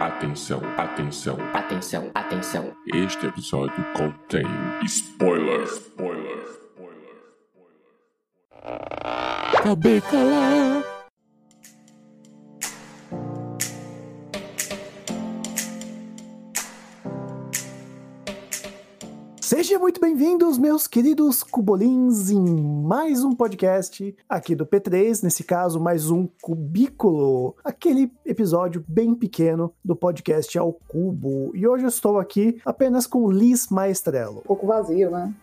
Atenção, atenção, Atenção, atenção. este episódio contém spoiler. Spoiler. Spoiler. Acabei calar. Sejam muito bem-vindos, meus queridos cubolins, em mais um podcast aqui do P3, nesse caso, mais um cubículo, aquele episódio bem pequeno do podcast ao cubo. E hoje eu estou aqui apenas com Liz Maestrello. um pouco vazio, né?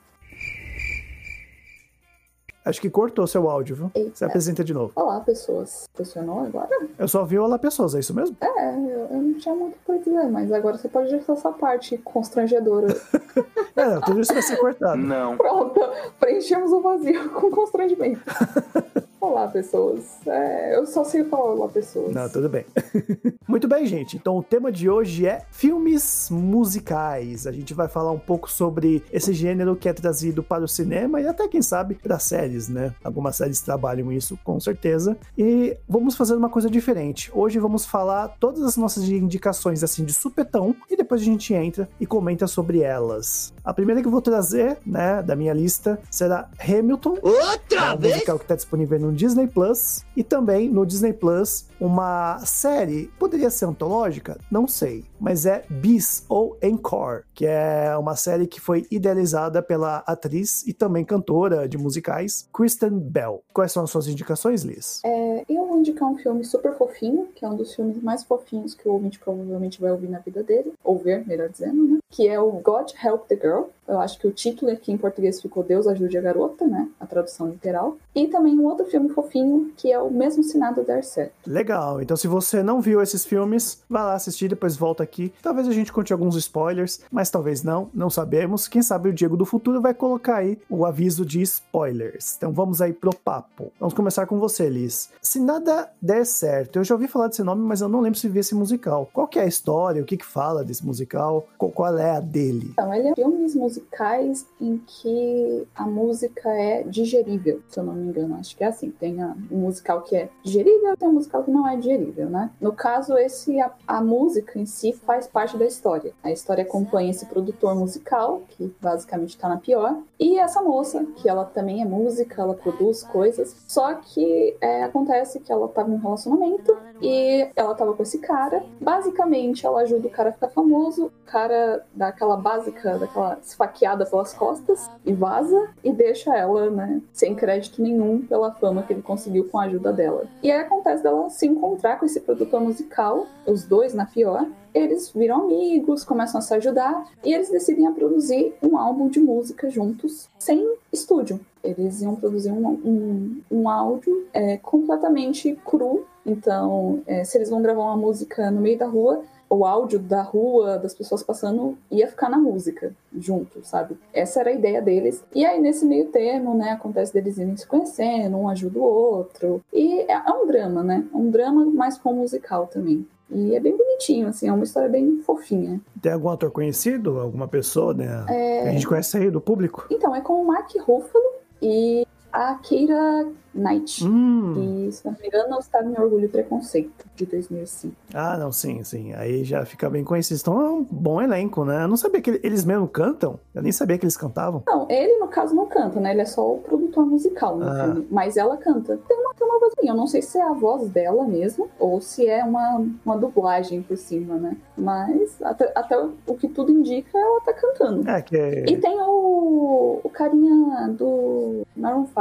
Acho que cortou seu áudio, viu? Eita. Você apresenta de novo. Olá, pessoas. Funcionou agora? Eu só vi Olá Pessoas, é isso mesmo? É, eu, eu não tinha muito pra dizer, mas agora você pode deixar essa parte constrangedora. É, não, tudo isso vai ser cortado. Pronto, preenchemos o vazio com constrangimento. Olá, pessoas. É, eu só sei falar olá, pessoas. Não, tudo bem. Muito bem, gente. Então o tema de hoje é filmes musicais. A gente vai falar um pouco sobre esse gênero que é trazido para o cinema e até, quem sabe, para séries, né? Algumas séries trabalham isso, com certeza. E vamos fazer uma coisa diferente. Hoje vamos falar todas as nossas indicações, assim, de supetão, e depois a gente entra e comenta sobre elas. A primeira que eu vou trazer, né, da minha lista, será Hamilton. Outra É um musical que está disponível no Disney Plus e também no Disney Plus uma série, poderia ser antológica? Não sei, mas é Bis ou Encore, que é uma série que foi idealizada pela atriz e também cantora de musicais Kristen Bell. Quais são as suas indicações, Liz? É, eu vou indicar um filme super fofinho, que é um dos filmes mais fofinhos que o ouvinte provavelmente vai ouvir na vida dele, ou ver, melhor dizendo, né? Que é o God Help the Girl. Eu acho que o título aqui em português ficou Deus Ajude a Garota, né? A tradução literal. E também um outro filme fofinho, que é o mesmo se nada der certo. Legal, então se você não viu esses filmes, vá lá assistir, depois volta aqui. Talvez a gente conte alguns spoilers, mas talvez não, não sabemos. Quem sabe o Diego do futuro vai colocar aí o aviso de spoilers. Então vamos aí pro papo. Vamos começar com você, Liz. Se nada der certo, eu já ouvi falar desse nome, mas eu não lembro se vi esse musical. Qual que é a história? O que que fala desse musical? Qual, qual é a dele? Então, ele é filmes musicais em que a música é digerível, se eu não me engano. Acho que é assim. Tem a- um musical que é digerível, tem um musical que não é digerível, né? No caso, esse a, a música em si faz parte da história. A história acompanha esse produtor musical, que basicamente tá na pior, e essa moça, que ela também é música, ela produz coisas. Só que é, acontece que ela tava em um relacionamento e ela tava com esse cara. Basicamente, ela ajuda o cara a ficar famoso. O cara dá aquela básica, daquela esfaqueada pelas costas e vaza e deixa ela, né, sem crédito nenhum pela fama que ele conseguiu com a ajuda dela. E aí acontece dela se encontrar com esse produtor musical, os dois na pior. Eles viram amigos, começam a se ajudar e eles decidem a produzir um álbum de música juntos, sem estúdio. Eles iam produzir um, um, um áudio é, completamente cru. Então, é, se eles vão gravar uma música no meio da rua, o áudio da rua, das pessoas passando, ia ficar na música, junto, sabe? Essa era a ideia deles. E aí, nesse meio termo, né, acontece deles irem se conhecendo, um ajuda o outro. E é, é um drama, né? É um drama, mas com musical também. E é bem bonitinho, assim, é uma história bem fofinha. Tem algum ator conhecido? Alguma pessoa, né? É. A gente conhece aí do público? Então, é com o Mark Ruffalo e a Keira Knight. Hum. E, se não me engano, está em Orgulho e Preconceito, de 2005. Ah, não, sim, sim. Aí já fica bem conhecido. Então é um bom elenco, né? Eu não sabia que eles mesmo cantam. Eu nem sabia que eles cantavam. Não, ele, no caso, não canta, né? Ele é só o produtor musical no Ah. filme. Mas ela canta. Tem uma, tem uma vozinha. Eu não sei se é a voz dela mesmo ou se é uma, uma dublagem por cima, né? Mas até, até o que tudo indica, ela tá cantando. É, que é. E tem o, o carinha do Maroon 5,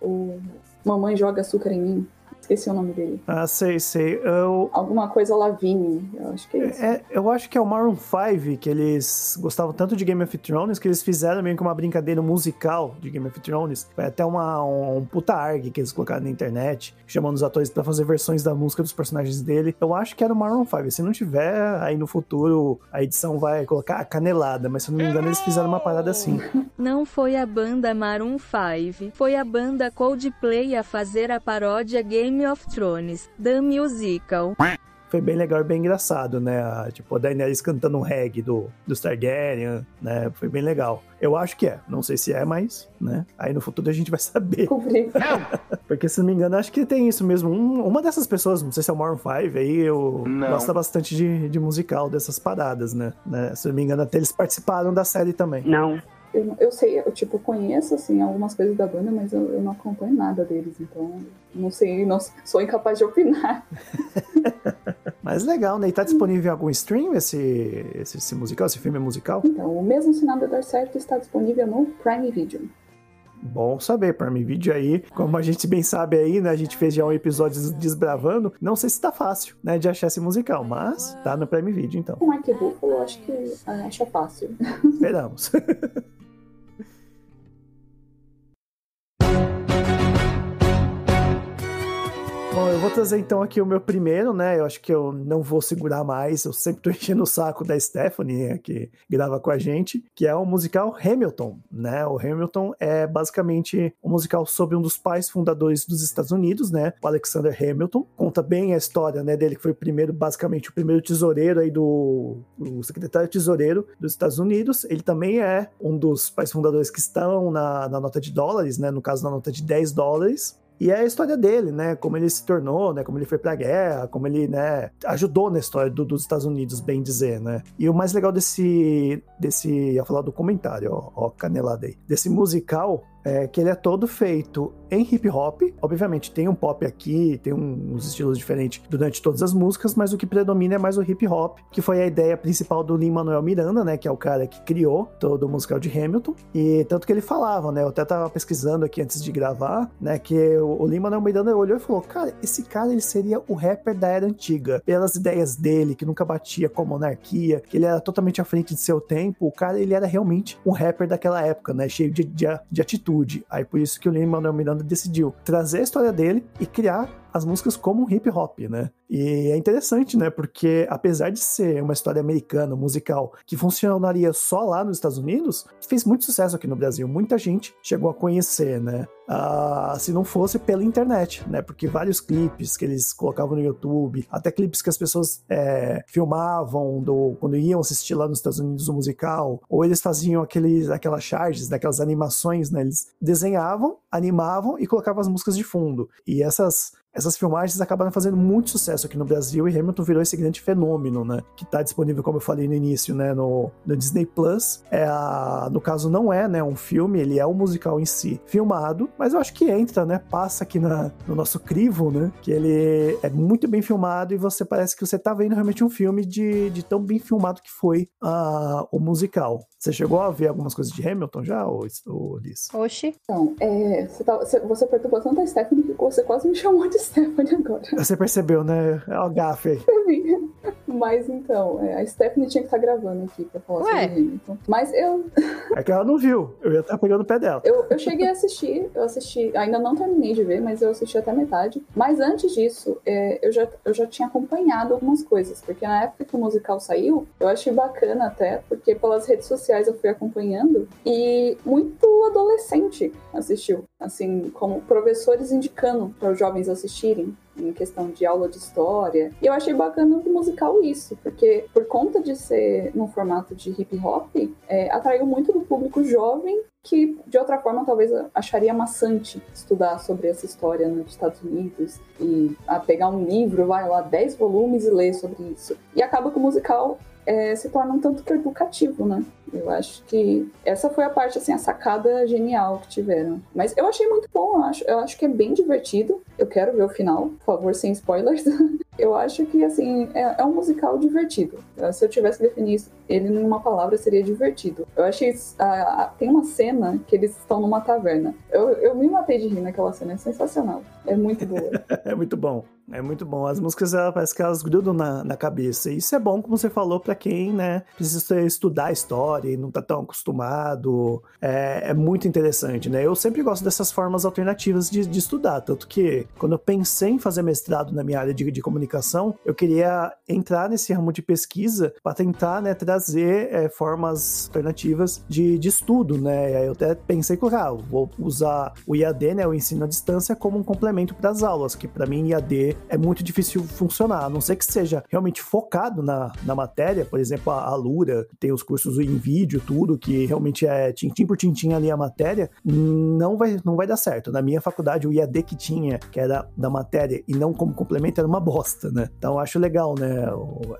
o Mamãe Joga Açúcar em Mim. Esqueci o nome dele. Ah, sei, sei. Eu, Alguma coisa Lavigne, eu acho que é isso. é, eu acho que é o Maroon 5, que eles gostavam tanto de Game of Thrones, que eles fizeram meio que uma brincadeira musical de Game of Thrones. Foi até uma, um, um puta arg que eles colocaram na internet, chamando os atores pra fazer versões da música dos personagens dele. Eu acho que era o Maroon 5. Se não tiver, aí no futuro a edição vai colocar a canelada, mas se eu não me engano eles fizeram uma parada assim. Não foi a banda Maroon 5, foi a banda Coldplay a fazer a paródia Game of Thrones, The Musical. foi bem legal e bem engraçado, né? A, tipo, a Daenerys cantando um reggae do, do Targaryen, né? Foi bem legal. Eu acho que é. Não sei se é, mas, né? Aí no futuro a gente vai saber. Porque, se não me engano, acho que tem isso mesmo. Um- uma dessas pessoas, não sei se é o Maroon 5, aí eu Não. gosta bastante de, de musical, dessas paradas, né? né? Se não me engano, até eles participaram da série também. Não. Eu, eu sei, eu tipo, conheço assim algumas coisas da banda, mas eu, eu não acompanho nada deles, então não sei, não sou incapaz de opinar. Mas legal, né? E tá disponível em algum stream esse, esse, esse musical, esse filme musical? Então, o mesmo se nada der certo está disponível no Prime Video. Bom saber, Prime Video aí, como a gente bem sabe aí, né? A gente fez já um episódio desbravando. Não sei se tá fácil, né, de achar esse musical, mas tá no Prime Video, então. O Mark Ruffalo, eu acho que ah, acha fácil. Esperamos. Bom, eu vou trazer então aqui o meu primeiro, né? Eu acho que eu não vou segurar mais. Eu sempre tô enchendo o saco da Stephanie, né, que grava com a gente, que é o musical Hamilton, né? O Hamilton é basicamente um musical sobre um dos pais fundadores dos Estados Unidos, né? O Alexander Hamilton. Conta bem a história, né, dele que foi o primeiro, basicamente o primeiro tesoureiro aí do o secretário tesoureiro dos Estados Unidos. Ele também é um dos pais fundadores que estão na, na nota de dólares, né? No caso, na nota de 10 dólares. E é a história dele, né? Como ele se tornou, né? Como ele foi pra guerra, como ele, né? Ajudou na história do- dos Estados Unidos, bem dizer, né? E o mais legal desse, desse, ia falar do comentário, ó, ó canelada aí, desse musical é que ele é todo feito em hip hop. Obviamente tem um pop aqui, tem uns estilos diferentes durante todas as músicas, mas o que predomina é mais o hip hop, que foi a ideia principal do Lin-Manuel Miranda, né, que é o cara que criou todo o musical de Hamilton. E tanto que ele falava, né, eu até tava pesquisando aqui antes de gravar, né, que o, o Lin-Manuel Miranda olhou e falou: "Cara, esse cara ele seria o rapper da era antiga, pelas ideias dele, que nunca batia com a monarquia, que ele era totalmente à frente de seu tempo. O cara ele era realmente um rapper daquela época, né, cheio de, de, de atitude. Aí por isso que o Lin-Manuel Miranda decidiu trazer a história dele e criar as músicas como hip hop, né? E é interessante, né? Porque apesar de ser uma história americana, musical, que funcionaria só lá nos Estados Unidos, fez muito sucesso aqui no Brasil. Muita gente chegou a conhecer, né? Ah, se não fosse pela internet, né? Porque vários clipes que eles colocavam no YouTube, até clipes que as pessoas é, filmavam do, quando iam assistir lá nos Estados Unidos o musical, ou eles faziam aqueles, aquelas charges, né, aquelas animações, né? Eles desenhavam, animavam e colocavam as músicas de fundo. E essas essas filmagens acabaram fazendo muito sucesso aqui no Brasil e Hamilton virou esse grande fenômeno, né? Que tá disponível, como eu falei no início, né? No, no Disney Plus. É a, no caso, não é né, um filme, ele é um musical em si filmado, mas eu acho que entra, né? Passa aqui na, no nosso crivo, né? Que ele é muito bem filmado e você parece que você tá vendo realmente um filme de, de tão bem filmado que foi o musical. Você chegou a ver algumas coisas de Hamilton já, ou, ou Liz? Oxi. Então, é, você, tá- você- você perturbou tanto a Stephanie que você quase me chamou de Stephanie agora. Você percebeu, né? É o gafe aí. Mas então, é, a Stephanie tinha que estar gravando aqui pra falar Ué. sobre Hamilton. Mas eu, É que ela não viu. Eu ia estar pegando o pé dela. eu, eu cheguei a assistir, eu assisti, ainda não terminei de ver, mas eu assisti até metade. Mas antes disso, é, eu, já, eu já tinha acompanhado algumas coisas, porque na época que o musical saiu, eu achei bacana até, porque pelas redes sociais eu fui acompanhando e muito adolescente assistiu, assim, como professores indicando para os jovens assistirem em questão de aula de história. E eu achei bacana do musical isso, porque por conta de ser num formato de hip hop, é, atraiu muito do público jovem que de outra forma talvez acharia maçante estudar sobre essa história nos Estados Unidos e a pegar um livro, vai lá, 10 volumes e ler sobre isso. E acaba que o musical é, se torna um tanto que educativo, né? Eu acho que essa foi a parte, assim, a sacada genial que tiveram. Mas eu achei muito bom, eu acho, eu acho que é bem divertido. Eu quero ver o final, por favor, sem spoilers. eu acho que, assim, é, é um musical divertido. Se eu tivesse que definir isso- ele numa palavra, seria divertido. Eu achei. ah, ah, tem uma cena que eles estão numa taverna. Eu, eu me matei de rir naquela cena, é sensacional. É muito boa. É muito bom. É muito bom. As músicas, ela, parece que elas grudam na, na cabeça. Isso é bom, como você falou, pra quem, né, precisa estudar a história e não tá tão acostumado. É, é muito interessante, né? Eu sempre gosto dessas formas alternativas de, de estudar. Tanto que, quando eu pensei em fazer mestrado na minha área de, de comunicação, eu queria entrar nesse ramo de pesquisa para tentar, né, trazer é, formas alternativas de, de estudo, né? E aí eu até pensei que, ah, vou usar o IAD, né, o ensino à distância, como um complemento para as aulas, que para mim IAD é muito difícil funcionar, a não ser que seja realmente focado na, na matéria, por exemplo, a, Lura tem os cursos em vídeo, tudo, que realmente é tintim por tintim ali a matéria, não vai, não vai dar certo. Na minha faculdade, o IAD que tinha, que era da matéria e não como complemento, era uma bosta, né? Então acho legal, né?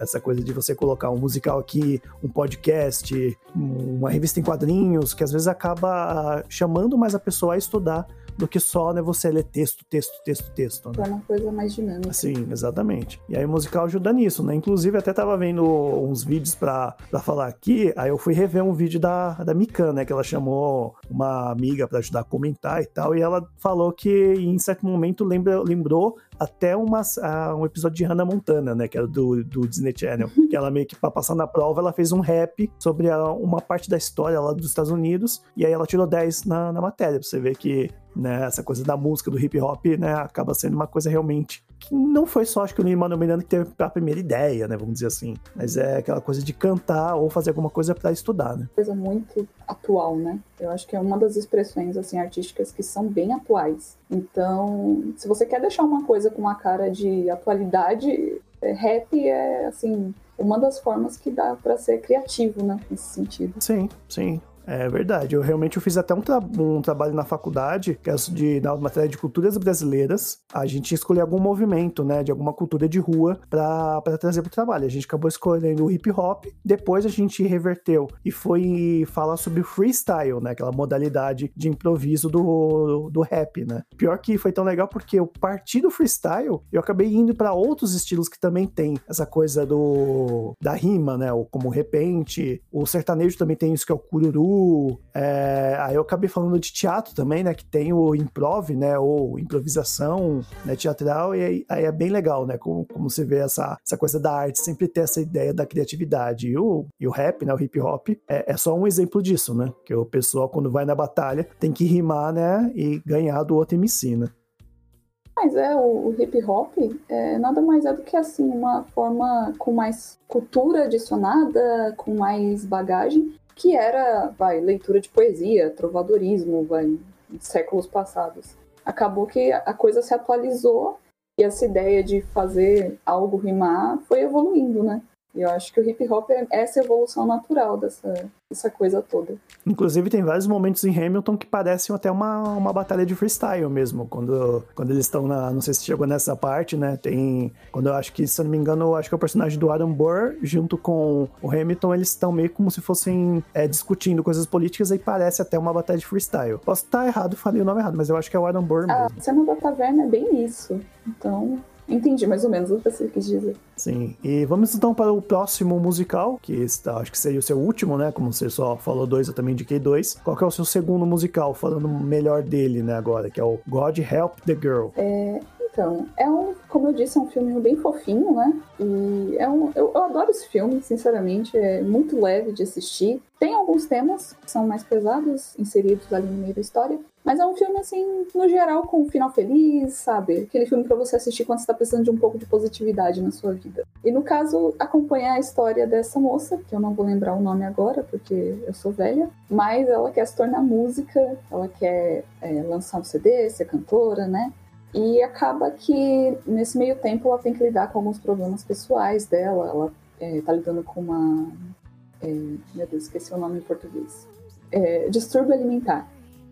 Essa coisa de você colocar um musical aqui, um podcast, uma revista em quadrinhos, que às vezes acaba chamando mais a pessoa a estudar do que só né, você ler texto, texto, texto, texto. Né? Torna uma coisa mais dinâmica. Sim, exatamente. E aí o musical ajuda nisso, né? Inclusive, até tava vendo uns vídeos pra, pra falar aqui, aí eu fui rever um vídeo da, da Mikan, né? Que ela chamou uma amiga para ajudar a comentar e tal, e ela falou que em certo momento lembra, lembrou até uma, uh, um episódio de Hannah Montana, né? Que era do, do Disney Channel. que ela meio que, pra passar na prova, ela fez um rap sobre a, uma parte da história lá dos Estados Unidos. E aí ela tirou 10 na, na matéria. Pra você ver que né, essa coisa da música, do hip hop, né? Acaba sendo uma coisa realmente que não foi só, acho que o Lin-Manuel Miranda que teve a primeira ideia, né? Vamos dizer assim. Mas é aquela coisa de cantar ou fazer alguma coisa para estudar, né? Coisa muito atual, né? Eu acho que é uma das expressões, assim, artísticas que são bem atuais. Então, se você quer deixar uma coisa com uma cara de atualidade, é, rap é, assim, uma das formas que dá para ser criativo, né? Nesse sentido. Sim, sim. É verdade. Eu realmente eu fiz até um, tra um trabalho na faculdade, que é de, na matéria de culturas brasileiras. A gente escolheu algum movimento, né, de alguma cultura de rua para trazer para o trabalho. A gente acabou escolhendo o hip hop, depois a gente reverteu e foi falar sobre o freestyle, né, aquela modalidade de improviso do, do rap, né. Pior que foi tão legal porque eu parti do freestyle, eu acabei indo para outros estilos que também tem essa coisa do da rima, né, como repente. O sertanejo também tem isso que é o cururu é, aí eu acabei falando de teatro também, né? Que tem o improv, né? Ou improvisação né, teatral, e aí, aí é bem legal, né? Como, como você vê essa, essa coisa da arte, sempre ter essa ideia da criatividade. E o, e o rap, né? O hip hop, é, é só um exemplo disso, né? Que o pessoal, quando vai na batalha, tem que rimar, né? E ganhar do outro MC, né? Mas é, o, hip hop é, nada mais é do que assim, uma forma com mais cultura adicionada, com mais bagagem, que era, vai, leitura de poesia, trovadorismo, vai, séculos passados. Acabou que a coisa se atualizou e essa ideia de fazer algo rimar foi evoluindo, né? E eu acho que o hip hop é essa evolução natural dessa, essa coisa toda. Inclusive, tem vários momentos em Hamilton que parecem até uma, uma batalha de freestyle mesmo. Quando, quando eles estão na. Não sei se chegou nessa parte, né? Tem. Quando eu acho que, se eu não me engano, eu acho que é o personagem do Adam Burr, junto com o Hamilton, eles estão meio como se fossem é, discutindo coisas políticas e parece até uma batalha de freestyle. Posso estar errado, falei o nome errado, mas eu acho que é o Adam Burr mesmo. A cena da taverna é bem isso. Então, Entendi mais ou menos o que você quis dizer. Sim. E vamos então para o próximo musical, que está, acho que seria o seu último, né? Como você só falou dois, eu também indiquei dois. Qual que é o seu segundo musical, falando melhor dele, né, agora, que é o God Help the Girl. É, então, é um, como eu disse, é um filme bem fofinho, né? E é um, eu, eu, adoro esse filme, sinceramente, é muito leve de assistir. Tem alguns temas que são mais pesados, inseridos ali no meio da história, mas é um filme, assim, no geral, com um final feliz, sabe? Aquele filme para você assistir quando você tá precisando de um pouco de positividade na sua vida. E no caso, acompanhar a história dessa moça, que eu não vou lembrar o nome agora, porque eu sou velha, mas ela quer se tornar música, ela quer é, lançar um CD, ser cantora, né? E acaba que nesse meio tempo ela tem que lidar com alguns problemas pessoais dela. Ela é, tá lidando com uma. É, meu Deus, esqueci o nome em português. É, distúrbio alimentar.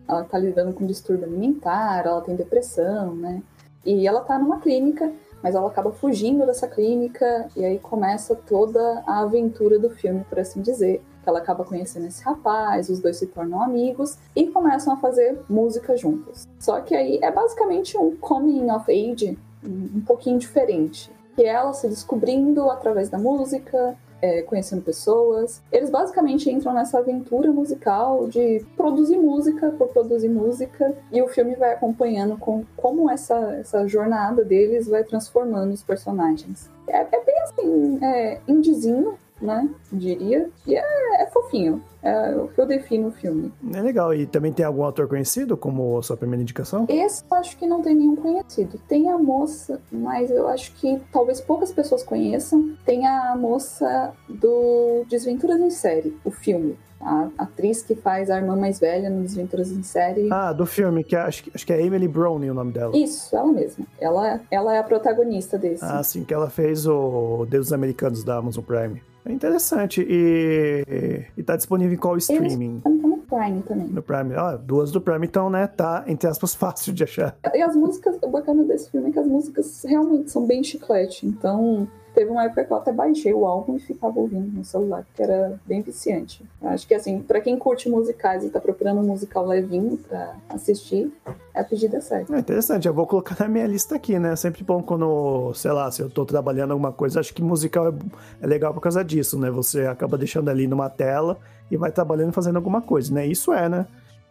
Ela tá lidando com distúrbio alimentar, ela tem depressão, né? E ela tá numa clínica, mas ela acaba fugindo dessa clínica e aí começa toda a aventura do filme, por assim dizer ela acaba conhecendo esse rapaz, os dois se tornam amigos e começam a fazer música juntos. Só que aí é basicamente um coming of age um pouquinho diferente. Que é ela se descobrindo através da música, é, conhecendo pessoas. Eles basicamente entram nessa aventura musical de produzir música por produzir música e o filme vai acompanhando com como essa, essa jornada deles vai transformando os personagens. É, é bem assim, é, indizinho, né? Diria. E é, é fofinho. É o que eu defino o filme. É legal. E também tem algum ator conhecido como sua primeira indicação? Esse eu acho que não tem nenhum conhecido. Tem a moça, mas eu acho que talvez poucas pessoas conheçam. Tem a moça do Desventuras em Série, o filme. A atriz que faz a irmã mais velha no Desventuras em Série. Ah, do filme, que é- acho, que- acho que é Emily Browning o nome dela. Isso, ela mesma. Ela, ela é a protagonista desse. Ah, sim, que ela fez o Deus dos Americanos da Amazon Prime. É interessante. E, e tá disponível em qual streaming? Tá no Prime também. No Prime. Ah, duas do Prime, então, né? Tá, entre aspas, fácil de achar. E as músicas, o bacana desse filme é que as músicas realmente são bem chiclete. Então, teve uma época que eu até baixei o álbum e ficava ouvindo no celular, que era bem viciante. Acho que, assim, pra quem curte musicais e tá procurando um musical levinho pra assistir, é a pedida certa. É interessante, eu vou colocar na minha lista aqui, né? Sempre bom quando, sei lá, se eu tô trabalhando alguma coisa, acho que musical é, é legal por causa disso, né? Você acaba deixando ali numa tela e vai trabalhando fazendo alguma coisa, né? Isso é, né?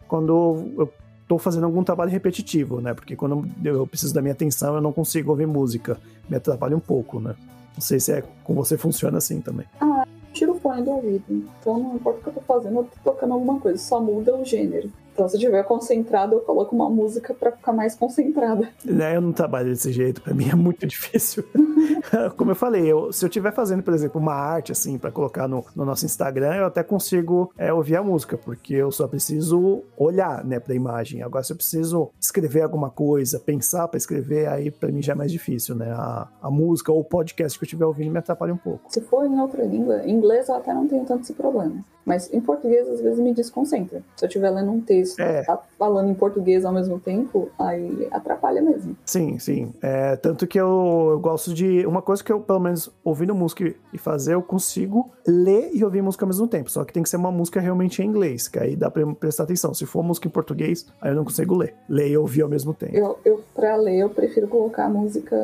Quando eu tô fazendo algum trabalho repetitivo, né? Porque quando eu preciso da minha atenção, eu não consigo ouvir música. Me atrapalha um pouco, né? Não sei se é com você funciona assim também. Tiro o fone do ouvido. Então, não importa o que eu tô fazendo, eu tô tocando alguma coisa. Só muda o gênero. Então, se eu estiver concentrado, eu coloco uma música pra ficar mais concentrada. Né, eu não trabalho desse jeito, pra mim é muito difícil. Como eu falei, eu- se eu estiver fazendo, por exemplo, uma arte assim pra colocar no, no nosso Instagram, eu até consigo é, ouvir a música, porque eu só preciso olhar, né, pra imagem. Agora, se eu preciso escrever alguma coisa, pensar pra escrever, aí pra mim já é mais difícil, né? A, a música ou o podcast que eu estiver ouvindo me atrapalha um pouco. Se for em outra língua, em inglês eu até não tenho tanto esse problema. Mas em português, às vezes, me desconcentra. Se eu estiver lendo um texto É. e tá falando em português ao mesmo tempo, aí atrapalha mesmo. Sim, sim. É, tanto que eu, eu gosto de. Uma coisa que eu, pelo menos, ouvindo música e fazer, eu consigo ler e ouvir música ao mesmo tempo. Só que tem que ser uma música realmente em inglês, que aí dá pra prestar atenção. Se for música em português, aí eu não consigo ler. Ler e ouvir ao mesmo tempo. Eu, eu pra ler, eu prefiro colocar música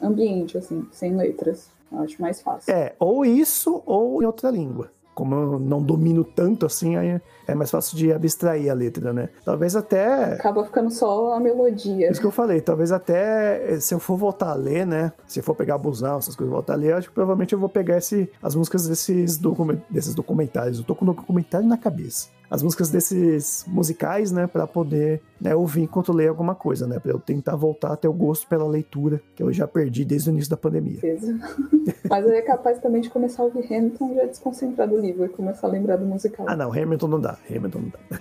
ambiente, assim, sem letras. Eu acho mais fácil. É, ou isso, ou em outra língua. Como eu não domino tanto assim, aí é mais fácil de abstrair a letra, né? Talvez até. Acaba ficando só a melodia. Isso que eu falei, talvez até eh, se eu for voltar a ler, né? Se eu for pegar busão, essas coisas, voltar a ler, eu acho que provavelmente eu vou pegar esse, as músicas desses, document, desses documentários. Eu tô com o documentário na cabeça. As músicas desses musicais, né? Pra poder né, ouvir enquanto leio alguma coisa, né? Pra eu tentar voltar a ter o gosto pela leitura, que eu já perdi desde o início da pandemia. Mas aí é capaz também de começar a ouvir Hamilton já desconcentrar do livro e começar a lembrar do musical. Ah, não, Hamilton não dá. Hamilton não dá.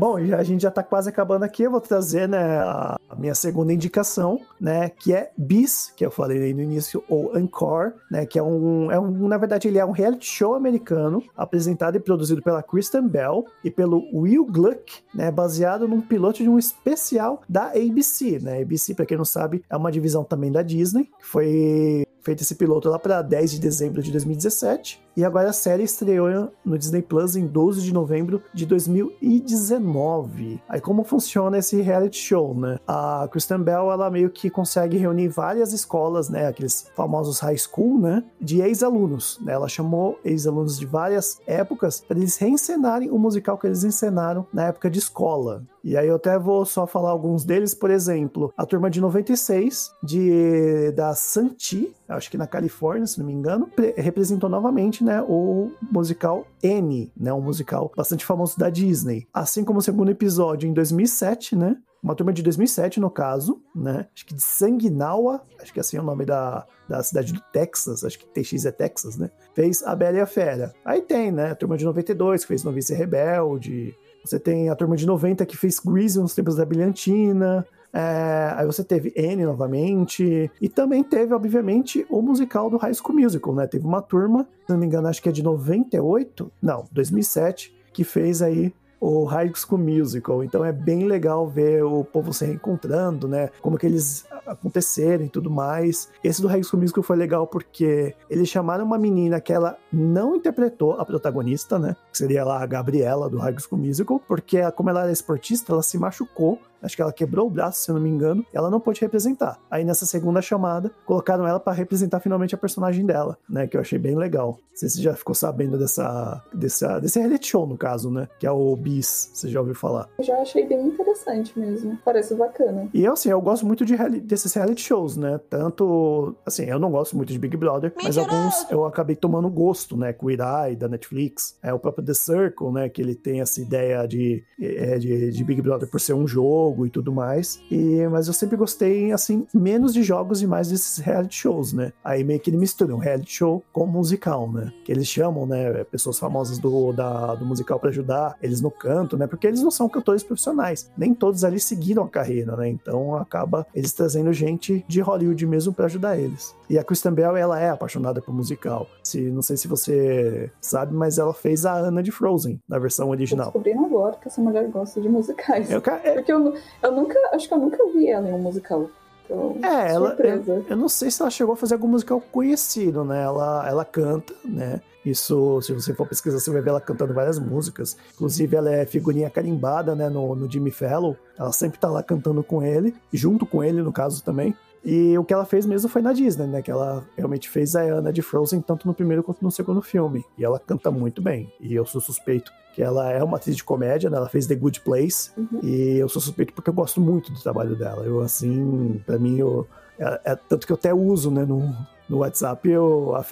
Bom, a gente já tá quase acabando aqui. Eu vou trazer, né, a minha segunda indicação, né, que é Bis, que eu falei aí no início, ou Encore, né, que é um, é um, na verdade, ele é um reality show americano, apresentado e produzido pela Kristen Bell e pelo Will Gluck, né, baseado num piloto de um especial da ABC, né, ABC, pra quem não sabe, é uma divisão também da Disney, que foi feito esse piloto lá para 10 de dezembro de 2017 e agora a série estreou no Disney Plus em 12 de novembro de 2019. Aí como funciona esse reality show, né? A Kristen Bell, ela meio que consegue reunir várias escolas, né, aqueles famosos high school, né, de ex-alunos, né? Ela chamou ex-alunos de várias épocas para eles reencenarem o musical que eles encenaram na época de escola. E aí eu até vou só falar alguns deles, por exemplo, a turma de 96 de da Santi, acho que na Califórnia, se não me engano, pre- representou novamente, né, o musical N, né, um musical bastante famoso da Disney. Assim como o segundo episódio em 2007, né, uma turma de 2007, no caso, né? Acho que de Sanguinawa, acho que assim é o nome da, da cidade do Texas, acho que TX é Texas, né? Fez A Bela e a Fera. Aí tem, né? A turma de 92, que fez Novice Rebelde. Você tem a turma de 90 que fez Grease nos tempos da Brilhantina. É, aí você teve N novamente. E também teve, obviamente, o musical do High School Musical, né? Teve uma turma, se não me engano, acho que é de 98, não, 2007, que fez aí o High School Musical. Então é bem legal ver o povo se reencontrando, né? Como que eles aconteceram e tudo mais. Esse do High School Musical foi legal porque eles chamaram uma menina que ela não interpretou a protagonista, né? Que seria lá a Gabriela do High School Musical, porque como ela era esportista, ela se machucou Acho que ela quebrou o braço, se eu não me engano. Ela não pôde representar. Aí nessa segunda chamada, colocaram ela pra representar finalmente a personagem dela, né? Que eu achei bem legal. Não sei se você já ficou sabendo dessa, dessa, desse reality show, no caso, né? Que é o Bis. Você já ouviu falar? Eu já achei bem interessante mesmo. Parece bacana. E eu, assim, eu gosto muito de reali- desses reality shows, né? Tanto, assim, eu não gosto muito de Big Brother, mas alguns eu acabei tomando gosto, né? Com o Irai, da Netflix. É o próprio The Circle, né? Que ele tem essa ideia de, é, de, de Big Brother por ser um jogo e tudo mais. E, mas eu sempre gostei, assim, menos de jogos e mais desses reality shows, né? Aí meio que ele mistura um reality show com musical, né? Que eles chamam, né? Pessoas famosas do, da, do musical pra ajudar eles no canto, né? Porque eles não são cantores profissionais. Nem todos ali seguiram a carreira, né? Então acaba eles trazendo gente de Hollywood mesmo pra ajudar eles. E a Kristen Bell, ela é apaixonada por musical. Se, não sei se você sabe, mas ela fez a Anna de Frozen, na versão original. descobrindo agora que essa mulher gosta de musicais. Eu, é, Porque eu, eu nunca. Acho que eu nunca vi ela em um musical. Então, É, ela, surpresa. eu, eu não sei se ela chegou a fazer algum musical conhecido, né? Ela, ela canta, né? Isso, se você for pesquisar, você vai ver ela cantando várias músicas. Inclusive, ela é figurinha carimbada, né? No, no Jimmy Fallon. Ela sempre tá lá cantando com ele, junto com ele, no caso também. E o que ela fez mesmo foi na Disney, né? Que ela realmente fez a Anna de Frozen, tanto no primeiro quanto no segundo filme. E ela canta muito bem. E eu sou suspeito que ela é uma atriz de comédia, né? Ela fez The Good Place. Uhum. E eu sou suspeito porque eu gosto muito do trabalho dela. Eu, assim, pra mim, eu, é, é tanto que eu até uso, né, no, no WhatsApp eu, a-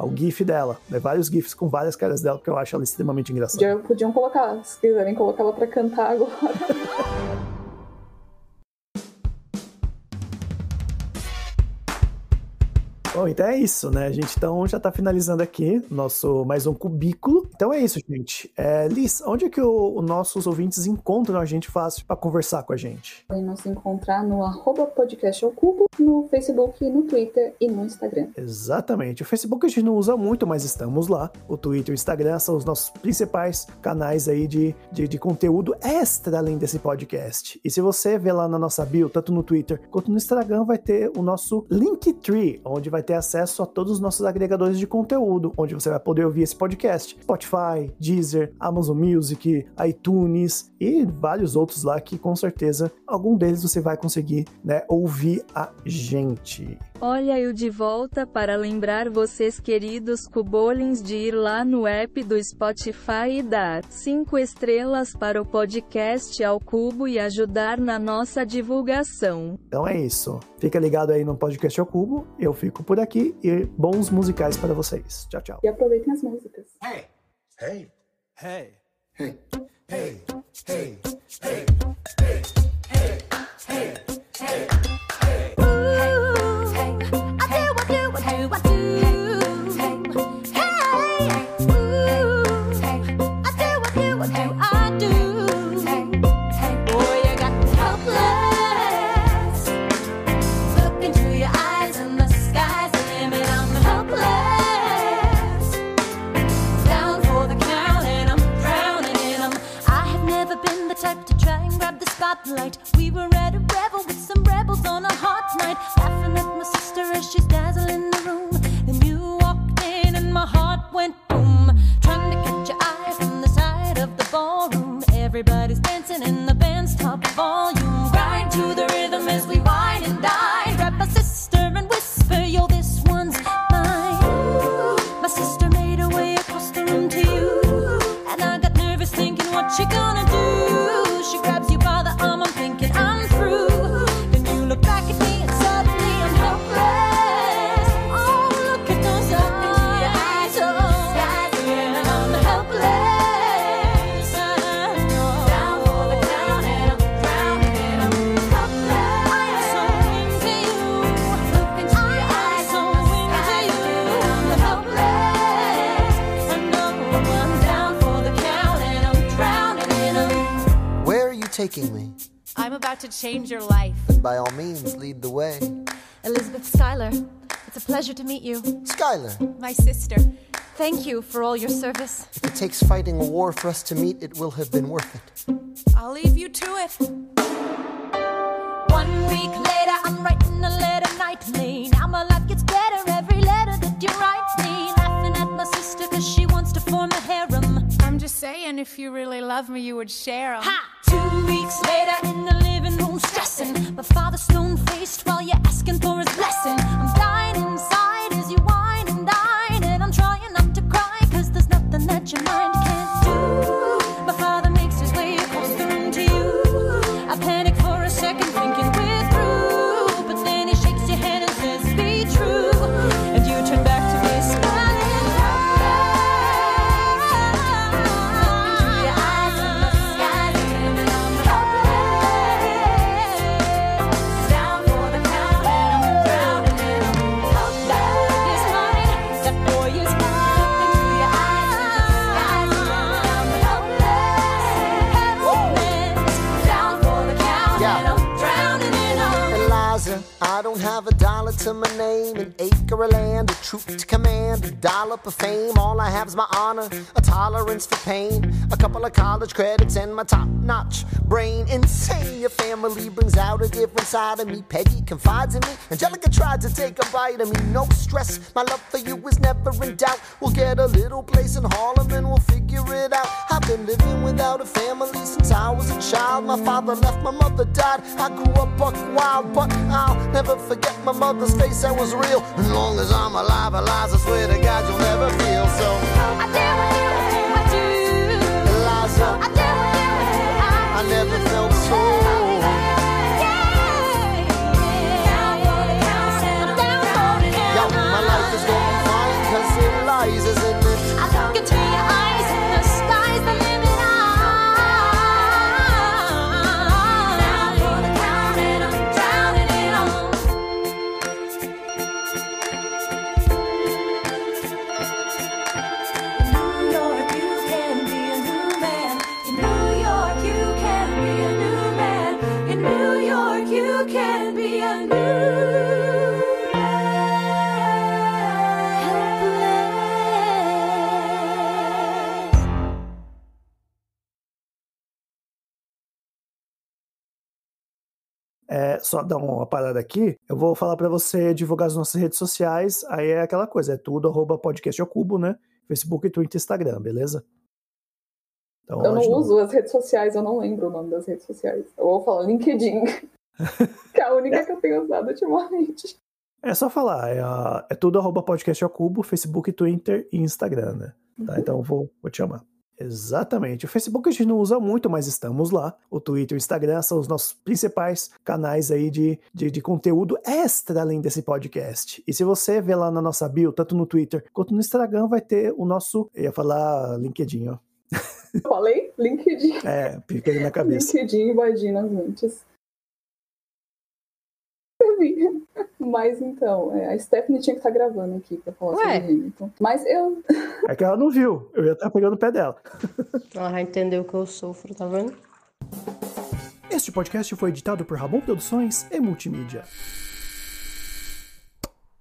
a- o GIF dela. Né, vários GIFs com várias caras dela, porque eu acho ela extremamente engraçada. Podia- podiam colocar, se quiserem colocar ela pra cantar agora. Bom, então é isso, né? A gente então já tá finalizando aqui nosso mais um cubículo. Então é isso, gente. É, Liz, onde é que os nossos ouvintes encontram a gente fácil pra conversar com a gente? Podem nos encontrar no arroba podcast ao cubo, no Facebook, no Twitter e no Instagram. Exatamente. O Facebook a gente não usa muito, mas estamos lá. O Twitter e o Instagram são os nossos principais canais aí de, de, de conteúdo extra além desse podcast. E se você ver lá na nossa bio, tanto no Twitter quanto no Instagram, vai ter o nosso Linktree, onde vai ter acesso a todos os nossos agregadores de conteúdo, onde você vai poder ouvir esse podcast. Spotify, Deezer, Amazon Music, iTunes e vários outros lá que com certeza algum deles você vai conseguir né, ouvir a gente. Olha eu de volta para lembrar vocês queridos cubolins de ir lá no app do Spotify e dar 5 estrelas para o podcast ao cubo e ajudar na nossa divulgação. Então é isso. Fica ligado aí no podcast ao cubo. Eu fico por aqui e bons musicais para vocês. Tchau, tchau. E aproveitem as músicas. Down change your life. Then by all means, lead the way. Elizabeth Schuyler, it's a pleasure to meet you. Skylar, My sister. Thank you for all your service. if it takes fighting a war for us to meet, it will have been worth it. I'll leave you to it. One week later, I'm writing a letter nightly. Now my life gets better every letter that you write me. Laughing at my sister cause she wants to form a harem. I'm just saying, if you really love me, you would share 'em. Ha! Two weeks later in the living room, stressing. My father stone faced while you're asking for his blessing. I'm dying I don't have a dollar to my name, an acre of land, a troop to command, a dollar for fame. All I have is my honor, a tolerance for pain, a couple of college credits, and my top notch brain. Insane, your family brings out a different side of me. Peggy confides in me. Angelica tried to take a bite of me. No stress, my love for you is never in doubt. We'll get a little place in Harlem and we'll figure it out. I've been living without a family since I was a child. My father left, my mother died. I grew up buck wild, but I'll never forget my mother's face. That was real. As long as I'm alive, Eliza, I swear to God, you'll never feel so. I do, I do. Eliza, I do, I never felt so. Yo, my life is going fine, cause Eliza's in it. Só dar uma parada aqui, eu vou falar pra você divulgar as nossas redes sociais, aí é aquela coisa, é tudo arroba podcast ao cubo, né? Facebook, Twitter, Instagram, beleza? Então, Eu não uso as redes sociais, eu não lembro o nome das redes sociais. Eu vou falar LinkedIn, que é a única que eu tenho usado ultimamente. É só falar, é, é tudo arroba podcast ao cubo, Facebook, Twitter e Instagram, né? Tá, então eu vou, vou te chamar. Exatamente. O Facebook a gente não usa muito, mas estamos lá. O Twitter e o Instagram são os nossos principais canais aí de, de, de conteúdo extra além desse podcast. E se você ver lá na nossa bio, tanto no Twitter quanto no Instagram, vai ter o nosso. Eu ia falar LinkedIn, ó. Falei LinkedIn. É, fica aí na cabeça. LinkedIn invadindo as mentes. Mas então, é, a Stephanie tinha que estar gravando aqui pra falar Ué? sobre Hamilton. Mas eu. É que ela não viu. Eu ia estar pegando o pé dela. Ela já entendeu que eu sofro, tá vendo? Este podcast foi editado por Rabon Produções e Multimídia.